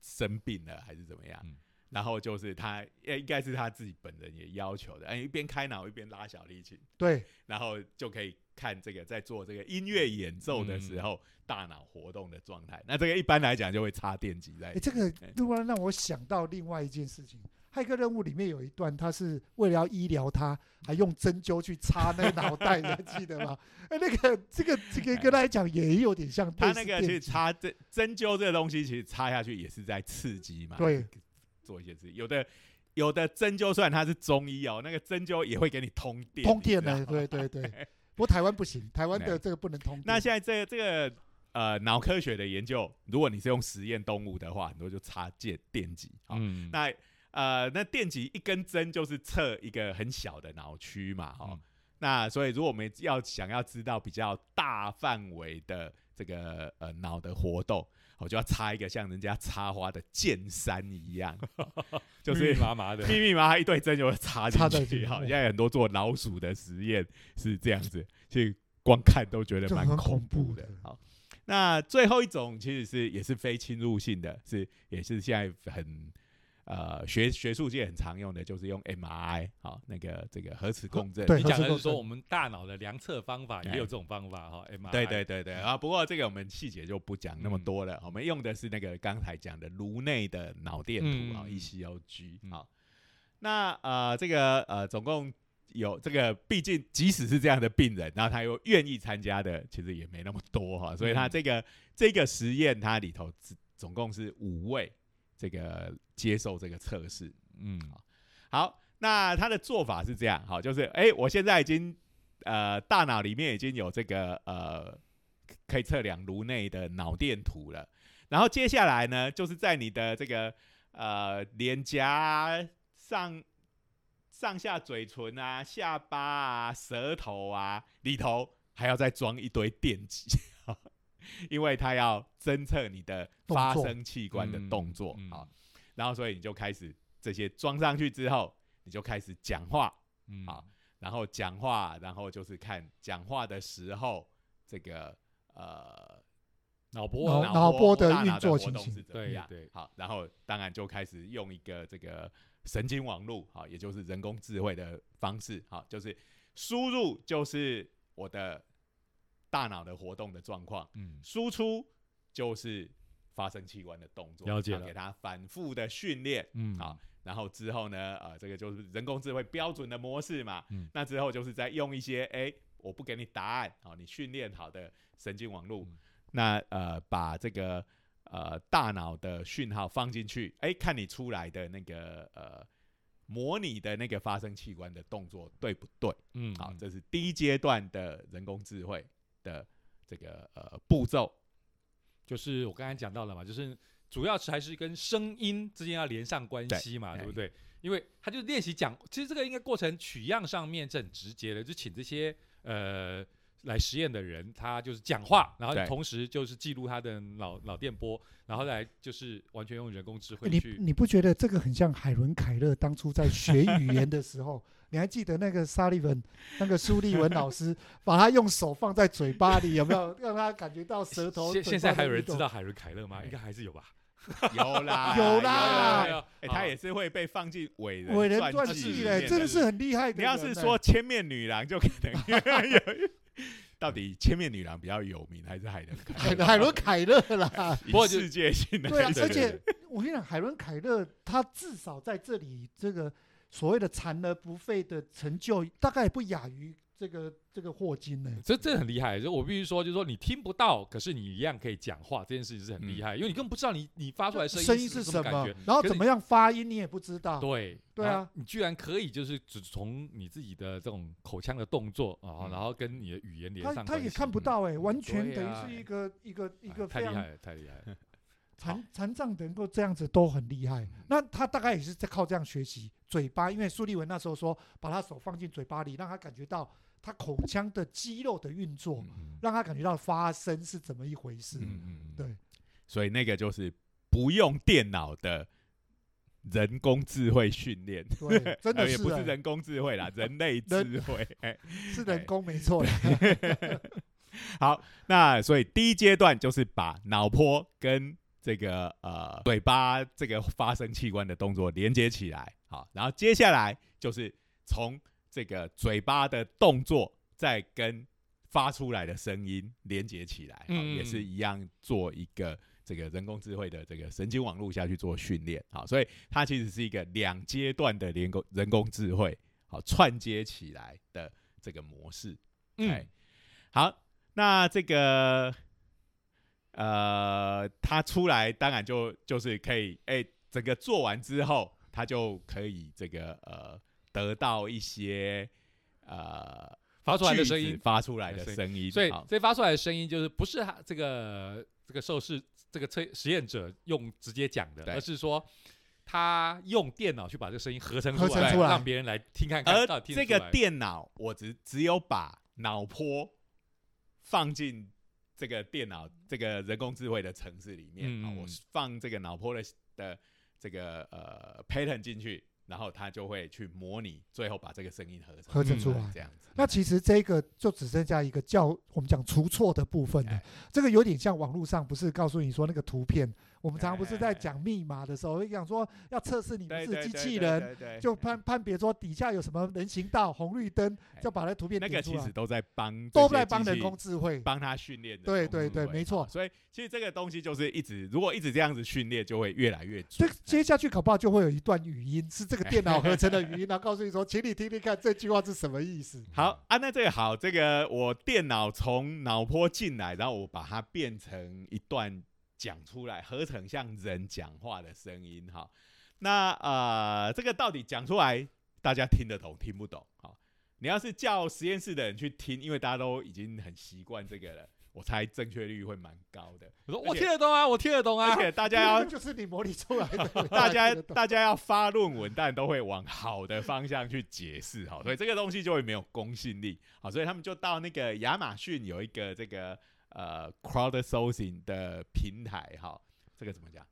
生病了还是怎么样，嗯然后就是他，呃，应该是他自己本人也要求的，哎、一边开脑一边拉小提琴，对，然后就可以看这个在做这个音乐演奏的嗯。时候、大脑活动的状态。那这个一般来讲就会插电极在哎，这个突然让我想到另外一件事情，《骇客任务》里面有一段，他是为了要医疗他，还用针灸去插那个脑袋，你 还记得吗？哎，那个这个这个跟他来讲也有点像他那个去插针针灸这个东西，其实插下去也是在刺激嘛，对，做一些事。有的有的针灸虽然它是中医哦，那个针灸也会给你通电，通电的，对对对。不过台湾不行，台湾的哎这个不能通电。那现在这个这个呃脑科学的研究，如果你是用实验动物的话，很多就插电电极啊。嗯，那呃那电极一根针就是测一个很小的脑区嘛，哈、嗯那所以如果我们要想要知道比较大范围的这个呃脑的活动，我就要插一个像人家插花的剑山一样，就是密密麻麻的，密密麻麻一堆针就会插插进去。好，现在很多做老鼠的实验是这样子，其实光看都觉得蛮恐怖的。的 好，那最后一种其实是也是非侵入性的，是也是现在很呃学学术界很常用的，就是用 MRI 好那个这个核磁共振。对你讲的是说我们大脑的量测方法也有这种方法哈，MRI。对对对对啊！不过这个我们细节就不讲那么嗯多了，我们用的是那个刚才讲的颅内的脑电图啊嗯，ECOG 嗯好。那呃，这个呃，总共有这个，毕竟即使是这样的病人，然后他又愿意参加的，其实也没那么多哈。所以他嗯这个这个实验，它里头只总共是五位这个接受这个测试。嗯，好，那他的做法是这样，好，就是哎、诶我现在已经呃大脑里面已经有这个呃可以测量颅内的脑电图了，然后接下来呢，就是在你的这个呃脸颊啊上上下嘴唇啊、下巴啊、舌头啊里头还要再装一堆电极。因为它要侦测你的发声器官的动作，嗯嗯好，然后所以你就开始这些装上去之后，你就开始讲话，嗯好，然后讲话，然后就是看讲话的时候，这个呃脑波脑波的运作情形是怎么样？对对好，然后当然就开始用一个这个神经网络，好，也就是人工智慧的方式，好，就是输入就是我的大脑的活动的状况，嗯。输出就是发生器官的动作，了解了。给它反复的训练，嗯。好，然后之后呢，呃，这个就是人工智慧标准的模式嘛。嗯。那之后就是再用一些，哎、我不给你答案，好，你训练好的神经网络，嗯。那呃，把这个呃大脑的讯号放进去，哎、看你出来的那个呃模拟的那个发生器官的动作对不对？嗯好，这是第一阶段的人工智慧的这个呃步骤。就是我刚才讲到了嘛，就是主要是还是跟声音之间要连上关系嘛，对对不对？因为他就练习讲，其实这个应该过程取样上面是很直接的，就请这些呃来实验的人，他就是讲话，然后同时就是记录他的脑脑电波，然后来就是完全用人工智慧你去。你不觉得这个很像海伦凯勒当初在学语言的时候？你还记得那个沙利文，那个苏利文老师，把他用手放在嘴巴里，有没有让他感觉到舌头？嘴现现在还有人知道海伦凯勒吗？应该还是有吧。有啦，有啦哎，他也是会被放进伟人伟人传传记嘞，真的是很厉害的你。要是说千面女郎，就可能有。到底千面女郎比较有名，还是海伦凯勒？海海伦凯勒啦，世界性的对啊，而且我跟你讲，海伦凯勒他至少在这里这个所谓的残而不废的成就，大概也不亚于这个这个霍金呢。这这很厉害，就我必须说，就是说你听不到，可是你一样可以讲话，这件事情是很厉害，因为你根本不知道你你发出来的声声音是什么感觉，，然后怎么样发音你也不知道。对对啊你居然可以就是只从你自己的这种口腔的动作啊，嗯然后跟你的语言连他上他，他也看不到哎、完全等于是一个一个一哎个非常太厉害了，太厉害了。残残障能够这样子都很厉嗯害。那他大概也是在靠这样学习嘴巴，因为苏立文那时候说，把他手放进嘴巴里，让他感觉到他口腔的肌肉的运作，嗯让他感觉到发声是怎么一回事。嗯嗯嗯，对，所以那个就是不用电脑的人工智慧训练，对，真的呃 也不是欸人工智慧啦，人类智慧。哎是人工没错啦。好，那所以第一阶段就是把脑波跟这个呃嘴巴这个发声器官的动作连接起来，好，然后接下来就是从这个嘴巴的动作再跟发出来的声音连接起来，也是一样做一个这个人工智慧的这个神经网络下去做训练，好，所以它其实是一个两阶段的人工人工智慧，好串接起来的这个模式，哎嗯，好，那这个呃，他出来当然就就是可以，哎、整个做完之后，他就可以这个呃得到一些呃发出来的声音，发出来的声音。所以，所以这发出来的声音就是不是他这个这个受试这个测实验者用直接讲的，而是说他用电脑去把这个声音合成出来，让别人来听看看这个电脑，我只只有把脑波放进这个电脑这个人工智慧的城市里面，啊，嗯我放这个脑波的的这个呃 pattern 进去，然后它就会去模拟，最后把这个声音合成合成出来这样子。那其实这个就只剩下一个叫我们讲除错的部分了哎。这个有点像网络上不是告诉你说那个图片，我们常常不是哎在讲密码的时候，会讲说要测试你们是机器人，就判判别说底下有什么人行道、红绿灯，哎就把那图片那个其实，都在帮都在帮人工智慧。帮他训练的。对对对没错所以其实这个东西就是一直，如果一直这样子训练，就会越来越这。接下去搞不好就会有一段语音，是这个电脑合成的语音，然后告诉你说，请你听听看这句话是什么意思。好啊，那这个好，这个我电脑从脑波进来，然后我把它变成一段讲出来，合成像人讲话的声音。哈，那呃，这个到底讲出来，大家听得懂听不懂？好，你要是叫实验室的人去听，因为大家都已经很习惯这个了，我猜正确率会蛮高的。我说我听得懂啊，我听得懂啊而，且大家要就是你模拟出来的，大家大家要发论文，但都会往好的方向去解释哈，所以这个东西就会没有公信力。好，所以他们就到那个亚马逊有一个这个呃 crowdsourcing 的平台哈，这个怎么讲？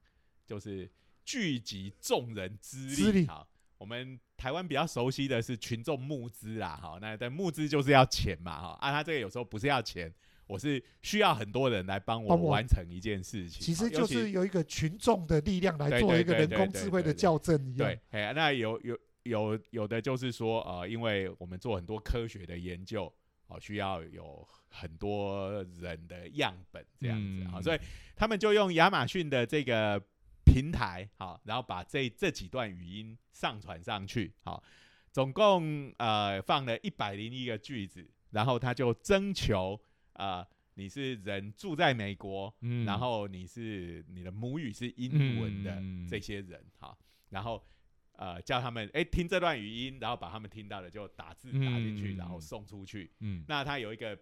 就是聚集众人之力力。好，我们台湾比较熟悉的是群众募资啦，好，那但募资就是要钱嘛哈，啊，他这个有时候不是要钱。我是需要很多人来帮我完成一件事情，其实就是有一个群众的力量来做一个人工智慧的校正一样对。，哎，那有有有有的就是说，呃，因为我们做很多科学的研究，哦，需要有很多人的样本这样子，啊、嗯所以他们就用亚马逊的这个平台，好、然后把这这几段语音上传上去，好、总共呃放了一百零一个句子，然后他就征求呃你是人住在美国，嗯然后你是你的母语是英文的嗯。这些人，好，然后呃叫他们哎听这段语音，然后把他们听到的就打字打进去，嗯然后送出去。嗯那它有一个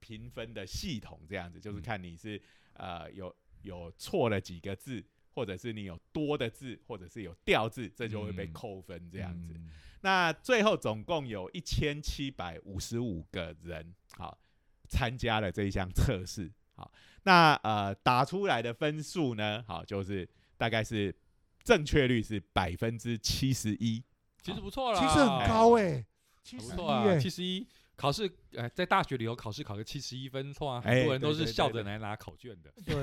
评分的系统，这样子就是嗯看你是呃有有错了几个字，或者是你有多的字，或者是有掉字，这就会被嗯扣分这样子。嗯那最后总共有一千七百五十五个人，好参加了这一项测试，好，那呃打出来的分数呢，好就是大概是正确率是百分之七十一，其实不错啦，其实很高哎，七十一不错啊，哎七，十一。考试，呃，在大学里头考试考个七十一分，错啊，很哎多人都是笑着来拿考卷的。对，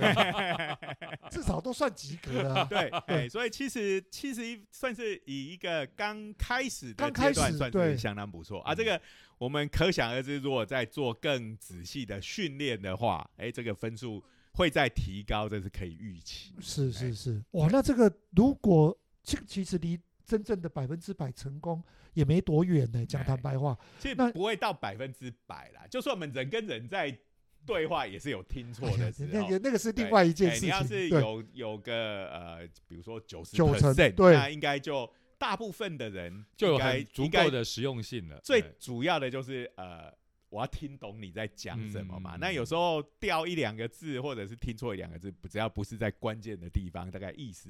至少都算及格了啊。对，哎，所以其实七十一算是以一个刚开始的阶段算是相当不错啊。嗯这个我们可想而知，如果在做更仔细的训练的话，哎，这个分数会再提高，这是可以预期。是是是，哇，那这个如果这个其实离真正的百分之百成功也没多远呢。讲坦白话，其实那不会到百分之百啦，就算我们人跟人在对话，也是有听错的时候。那个那个是另外一件事情。哎你要是对有有个呃，比如说九十九成对那应该就大部分的人就有应该足够的实用性了。最主要的就是呃，我要听懂你在讲什么嘛。嗯那有时候掉一两个字，或者是听错一两个字，只要不是在关键的地方，大概意思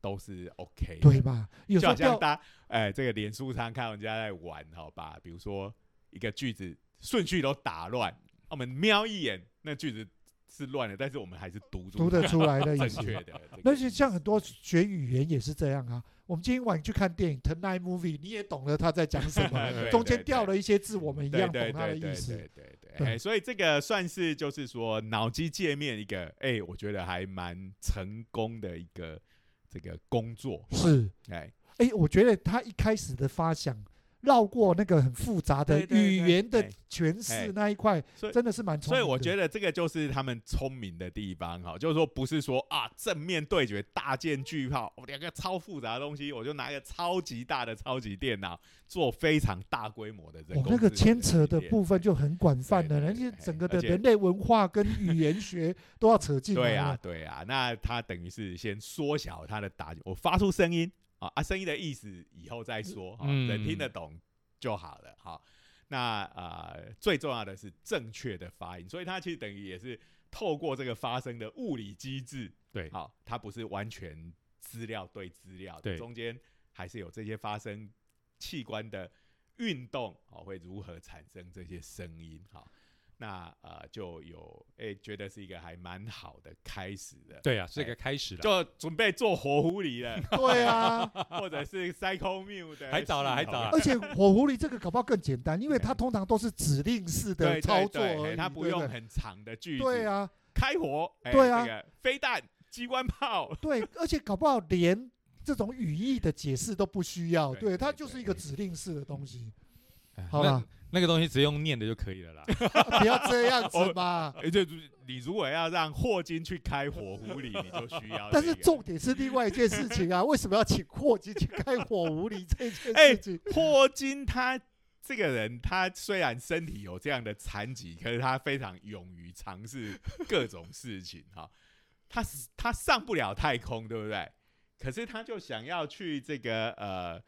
都是 OK 的。对吧？有时就好像大家哎、这个脸书上看人家在玩，好吧？比如说一个句子顺序都打乱，我们瞄一眼，那句子是乱的，但是我们还是读出读得出来的意思。那就像很多学语言也是这样啊。我们今天晚上去看电影《Tonight Movie》，你也懂了他在讲什么，中间掉了一些字，我们一对样懂他的意思。对对对，对哎，所以这个算是就是说脑机界面一个，哎，我觉得还蛮成功的一个这个工作，是，哎，哎，我觉得他一开始的发想，绕过那个很复杂的语言的哎诠哎释那一块，真的是蛮聪明的。所以我觉得这个就是他们聪明的地方哈，就是说不是说啊正面对决大剑巨炮，我两个超复杂的东西，我就拿一个超级大的超级电脑做非常大规模的人工，哦那个牵扯的部分就很广泛了，对对而且整个的人类文化跟语言学 都要扯进来对啊。对啊，那他等于是先缩小他的打，我发出声音啊啊声音的意思以后再说，啊嗯人听得懂就好了哈。那呃最重要的是正确的发音，所以它其实等于也是透过这个发声的物理机制，对好，它不是完全资料对资料的，对中间还是有这些发声器官的运动，哦，会如何产生这些声音，好。那呃，就有诶、觉得是一个还蛮好的开始的，对啊，是个开始了。就准备做火狐狸了，对啊，或者是 Psycho Mew 的，还早了还早了而且火狐狸这个搞不好更简单，因为它通常都是指令式的操作而已，嘿它不用很长的句子，对啊，开火，哎对啊。这个飞弹、机关炮，对，而且搞不好连这种语义的解释都不需要，对对，它就是一个指令式的东西。哎好了那，那个东西只用念的就可以了啦。不要这样子嘛。而且你如果要让霍金去开火狐狸，你就需要。但是重点是另外一件事情啊，为什么要请霍金去开火狐狸这件哎事情？霍金他这个人，他虽然身体有这样的残疾，可是他非常勇于尝试各种事情哈。他他上不了太空，对不对？可是他就想要去这个呃，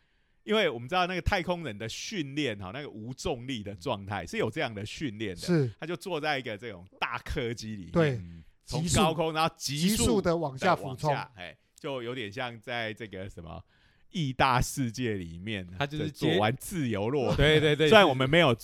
因为我们知道那个太空人的训练哈，那个无重力的状态是有这样的训练的。是他就坐在一个这种大客机里面，从高空然后急急速的往下俯冲，哎，就有点像在这个什么异大世界里面，他就是做完自由落。对对对，虽然我们没有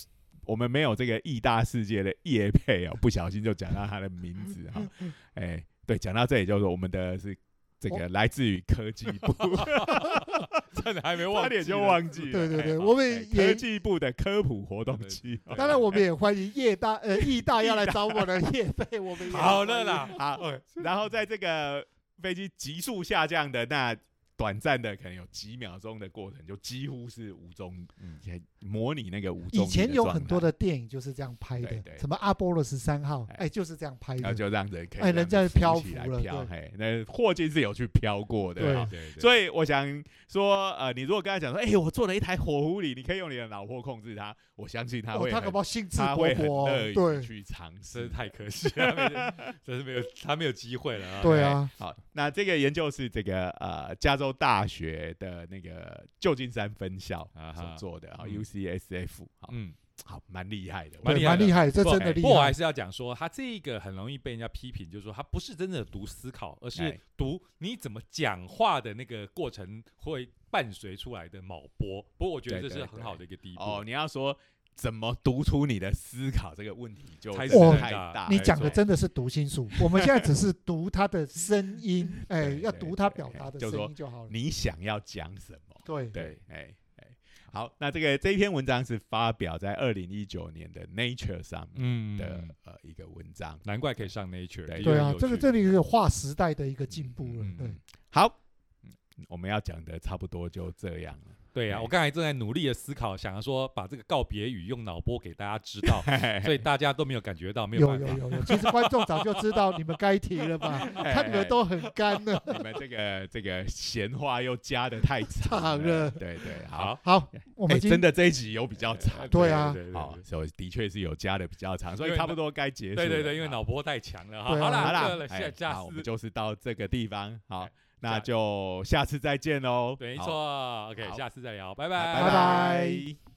我们没有这个异大世界的叶配哦，不小心就讲到他的名字哈。哎，对，讲到这里就是我们的是这个来自于科技部，真的还没忘记，差点就忘记。对对对哎我们科技部的科普活动期。当然，我们也欢迎叶大呃义大要来找我的叶费，我们好了啦，好，然后在这个飞机急速下降的那短暂的可能有几秒钟的过程，就几乎是无重，嗯，模拟那个无重以前有很多的的电影就是这样拍的什么阿波罗十三号，哎。哎，就是这样拍然后的。就让人可以哎人家让漂起来浮了飘，对。嘿，那霍金是有去漂过的，对。所以我想说，呃，你如果跟他讲说，哎、我做了一台火狐狸，你可以用你的脑波控制它，我相信他哦，会很，他搞不好兴致勃他会很勃对。去尝试。太可惜了，真是没有 他没有机会了啊。对啊，好，那这个研究是这个呃加州大学的那个旧金山分校啊所做的，啊嗯。UCSF 好，嗯，好蛮厉害的，对，蛮厉害害，这真的厉害。不过我还是要讲说，他这个很容易被人家批评，就是说他不是真的读思考，而是哎。读你怎么讲话的那个过程会伴随出来的脑波。不过我觉得这是很好的一个第一步。哦，你要说怎么读出你的思考这个问题就太大大，你讲的真的是读心术，我们现在只是读他的声音，哎，要读他表达的声音就好了。你想要讲什么？对对，哎哎，好，那这个这一篇文章是发表在二零一九年的 Nature 上面嗯的呃一个文章。难怪可以上 Nature，对对啊这个这里有划时代的一个进步了嗯。对，好，我们要讲的差不多就这样了。对呀、哎我刚才正在努力的思考，想要说把这个告别语用脑波给大家知道，所以大家都没有感觉到，没有办法。有有有，其实观众早就知道你们该提了吧？看你们都很干了。你们这个这个闲话又加的太长长了对对，好。好，我哎们今真的这一集有比较长，对啊好，所以的确是有加的比较长，所以差不多该结束了。对对对，因为好脑波太强了哈。好了，好了，啦，下哎下次好我们就是到这个地方，好哎，那就下次再见喽。对，没好。错。OK，下次再聊，拜拜拜。拜拜